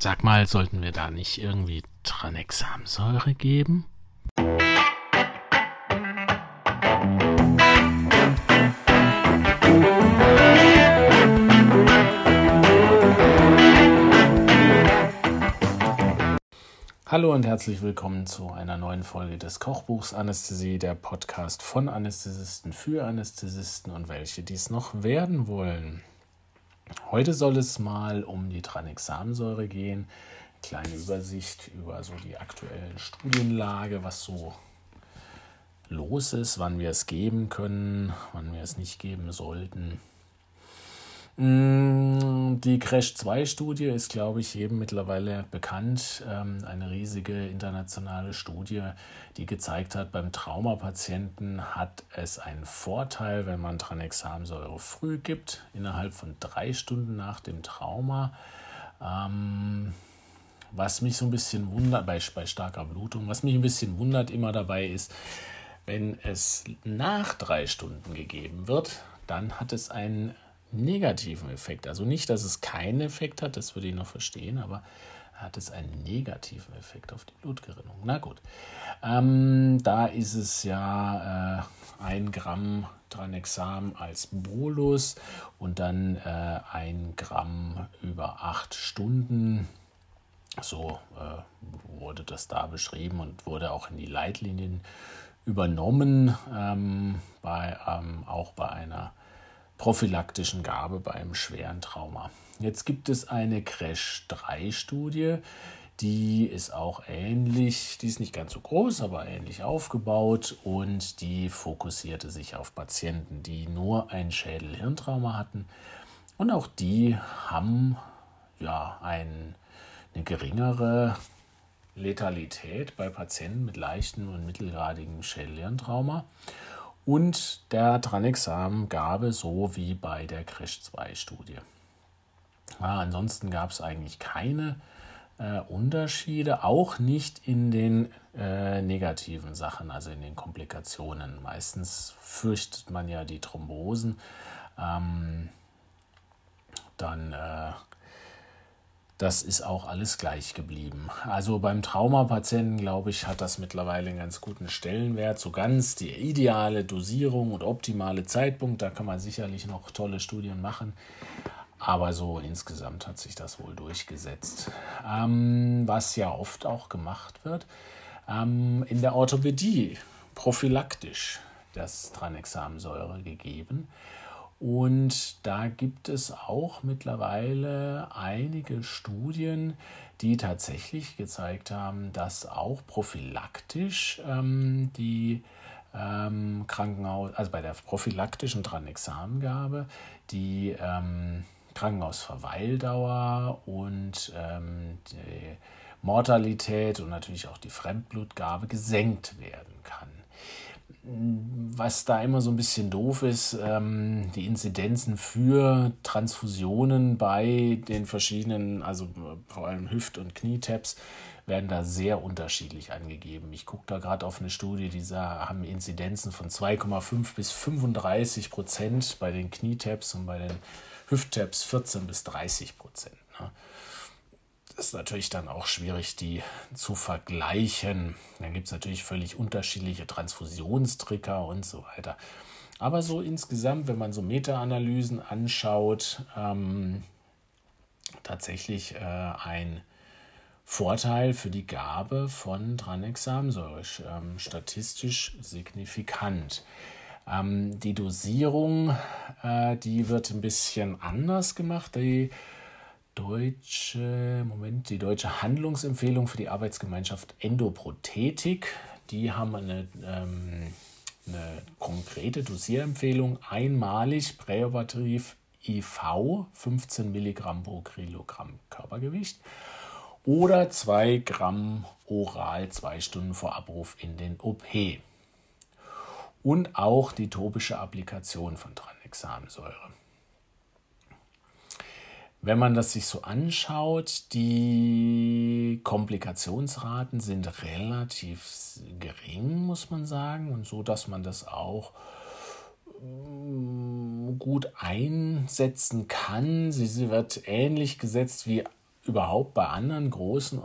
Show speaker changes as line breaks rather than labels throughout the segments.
Sag mal, sollten wir da nicht irgendwie Tranexamsäure geben? Hallo und herzlich willkommen zu einer neuen Folge des Kochbuchs Anästhesie, der Podcast von Anästhesisten für Anästhesisten und welche dies noch werden wollen. Heute soll es mal um die Tranexamsäure gehen. Kleine Übersicht über so die aktuelle Studienlage, was so los ist, wann wir es geben können, wann wir es nicht geben sollten. Mm, die Crash 2 Studie ist, glaube ich, jedem mittlerweile bekannt. Ähm, eine riesige internationale Studie, die gezeigt hat, beim Traumapatienten hat es einen Vorteil, wenn man Tranexamsäure früh gibt, innerhalb von drei Stunden nach dem Trauma. Ähm, was mich so ein bisschen wundert, bei, bei starker Blutung, was mich ein bisschen wundert immer dabei ist, wenn es nach drei Stunden gegeben wird, dann hat es einen negativen Effekt. Also nicht, dass es keinen Effekt hat, das würde ich noch verstehen, aber hat es einen negativen Effekt auf die Blutgerinnung. Na gut, ähm, da ist es ja äh, ein Gramm Tranexam als Bolus und dann äh, ein Gramm über acht Stunden. So äh, wurde das da beschrieben und wurde auch in die Leitlinien übernommen, ähm, bei, ähm, auch bei einer prophylaktischen Gabe beim schweren Trauma. Jetzt gibt es eine Crash 3 Studie, die ist auch ähnlich, die ist nicht ganz so groß, aber ähnlich aufgebaut und die fokussierte sich auf Patienten, die nur ein Schädel-Hirntrauma hatten. Und auch die haben ja ein, eine geringere Letalität bei Patienten mit leichten und mittelgradigem Schädel-Hirntrauma und der Tranexam-Gabe, so wie bei der Crash-2-Studie. Ja, ansonsten gab es eigentlich keine äh, Unterschiede, auch nicht in den äh, negativen Sachen, also in den Komplikationen. Meistens fürchtet man ja die Thrombosen. Ähm, dann äh, das ist auch alles gleich geblieben. Also beim Traumapatienten, glaube ich, hat das mittlerweile einen ganz guten Stellenwert. So ganz die ideale Dosierung und optimale Zeitpunkt, da kann man sicherlich noch tolle Studien machen. Aber so insgesamt hat sich das wohl durchgesetzt. Ähm, was ja oft auch gemacht wird, ähm, in der Orthopädie prophylaktisch das Tranexamsäure gegeben. Und da gibt es auch mittlerweile einige Studien, die tatsächlich gezeigt haben, dass auch prophylaktisch ähm, die ähm, Krankenhaus, also bei der prophylaktischen Tranexamgabe, die ähm, Krankenhausverweildauer und ähm, die Mortalität und natürlich auch die Fremdblutgabe gesenkt werden kann was da immer so ein bisschen doof ist, ähm, die Inzidenzen für Transfusionen bei den verschiedenen, also vor allem Hüft- und Knietaps, werden da sehr unterschiedlich angegeben. Ich gucke da gerade auf eine Studie, die haben Inzidenzen von 2,5 bis 35 Prozent bei den Knietaps und bei den Hüfttaps 14 bis 30 Prozent. Ne? Ist natürlich dann auch schwierig, die zu vergleichen. Dann gibt es natürlich völlig unterschiedliche Transfusionstricker und so weiter. Aber so insgesamt, wenn man so Meta-Analysen anschaut, ähm, tatsächlich äh, ein Vorteil für die Gabe von Tranexamsäure, ähm, statistisch signifikant. Ähm, die Dosierung, äh, die wird ein bisschen anders gemacht. Die deutsche, Moment, die deutsche Handlungsempfehlung für die Arbeitsgemeinschaft Endoprothetik. Die haben eine, ähm, eine konkrete Dosierempfehlung, einmalig präoperativ IV 15 Milligramm pro Kilogramm Körpergewicht oder 2 Gramm oral zwei Stunden vor Abruf in den OP. Und auch die topische Applikation von Tranexamsäure. Wenn man das sich so anschaut, die Komplikationsraten sind relativ gering, muss man sagen, und so, dass man das auch mm, gut einsetzen kann. Sie wird ähnlich gesetzt wie überhaupt bei anderen großen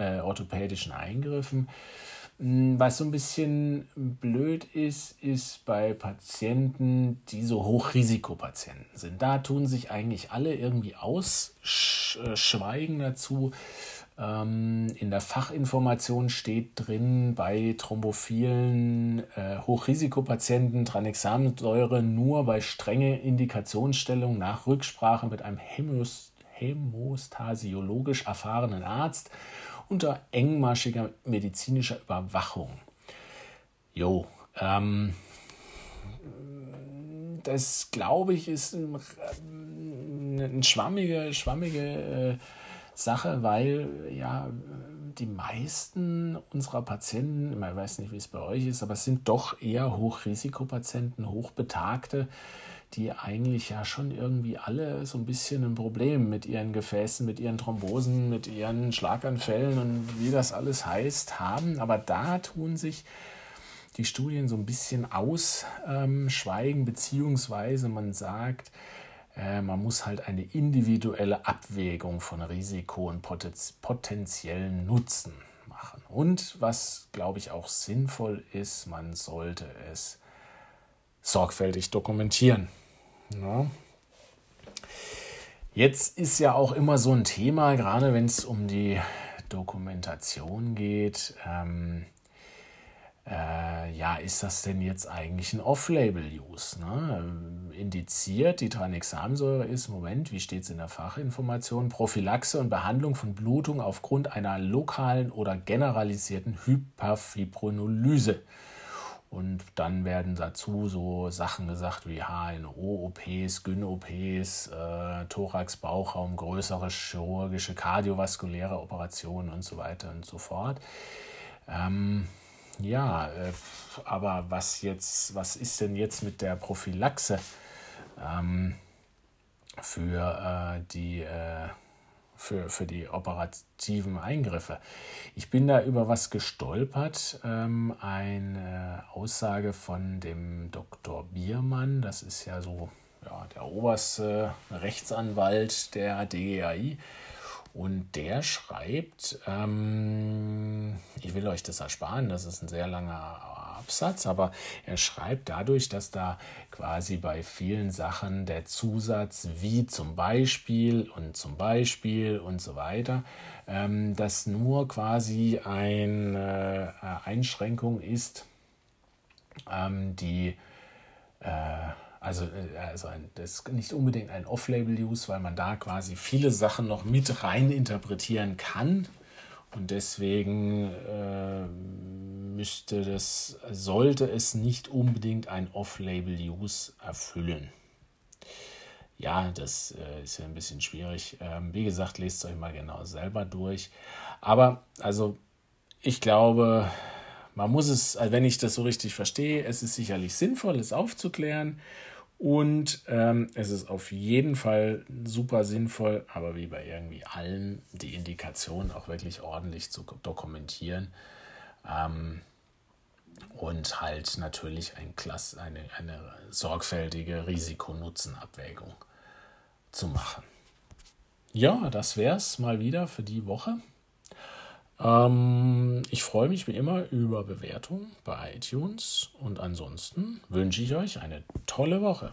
äh, orthopädischen Eingriffen. Hm, was so ein bisschen blöd ist, ist bei Patienten, die so Hochrisikopatienten sind. Da tun sich eigentlich alle irgendwie ausschweigen dazu. Ähm, in der Fachinformation steht drin, bei thrombophilen äh, Hochrisikopatienten Tranexamensäure nur bei strenge Indikationsstellung nach Rücksprache mit einem hämostasiologisch erfahrenen Arzt unter engmaschiger medizinischer Überwachung. Jo, ähm, das glaube ich ist ein, eine schwammige, schwammige äh, Sache, weil ja die meisten unserer Patienten, ich weiß nicht, wie es bei euch ist, aber es sind doch eher Hochrisikopatienten, Hochbetagte, die eigentlich ja schon irgendwie alle so ein bisschen ein Problem mit ihren Gefäßen, mit ihren Thrombosen, mit ihren Schlaganfällen und wie das alles heißt, haben. Aber da tun sich die Studien so ein bisschen ausschweigen, beziehungsweise man sagt, äh, man muss halt eine individuelle Abwägung von Risiko und potenziellen Nutzen machen. Und was, glaube ich, auch sinnvoll ist, man sollte es sorgfältig dokumentieren. Ja. Jetzt ist ja auch immer so ein Thema, gerade wenn es um die Dokumentation geht. Ähm, äh, ja, ist das denn jetzt eigentlich ein Off-Label-Use? Ne? Indiziert, die Tranexamsäure ist, Moment, wie steht es in der Fachinformation? Prophylaxe und Behandlung von Blutung aufgrund einer lokalen oder generalisierten Hyperfibrinolyse. Und dann werden dazu so Sachen gesagt wie HNO-OPs, Gyn-OPs, äh, Thorax-Bauchraum, größere chirurgische, kardiovaskuläre Operationen und so weiter und so fort. Ähm, ja, äh, aber was jetzt, was ist denn jetzt mit der Prophylaxe ähm, für äh, die äh, für, für die operativen Eingriffe. Ich bin da über was gestolpert, ähm, eine Aussage von dem Dr. Biermann, das ist ja so ja, der oberste Rechtsanwalt der DGAI. Und der schreibt, ähm, ich will euch das ersparen, das ist ein sehr langer Absatz, aber er schreibt dadurch, dass da quasi bei vielen Sachen der Zusatz wie zum Beispiel und zum Beispiel und so weiter, ähm, das nur quasi eine äh, Einschränkung ist, ähm, die äh, also, äh, also ein, das ist nicht unbedingt ein Off-Label-Use, weil man da quasi viele Sachen noch mit rein interpretieren kann. Und deswegen äh, müsste das, sollte es nicht unbedingt ein Off-Label-Use erfüllen. Ja, das äh, ist ja ein bisschen schwierig. Ähm, wie gesagt, lest euch mal genau selber durch. Aber also ich glaube, man muss es, also wenn ich das so richtig verstehe, es ist sicherlich sinnvoll, es aufzuklären. Und ähm, es ist auf jeden Fall super sinnvoll, aber wie bei irgendwie allen, die Indikation auch wirklich ordentlich zu dokumentieren. Ähm, und halt natürlich ein Klass, eine, eine sorgfältige Risikonutzenabwägung zu machen. Ja, das wäre es mal wieder für die Woche. Ähm, ich freue mich wie immer über Bewertungen bei iTunes und ansonsten wünsche ich euch eine tolle Woche.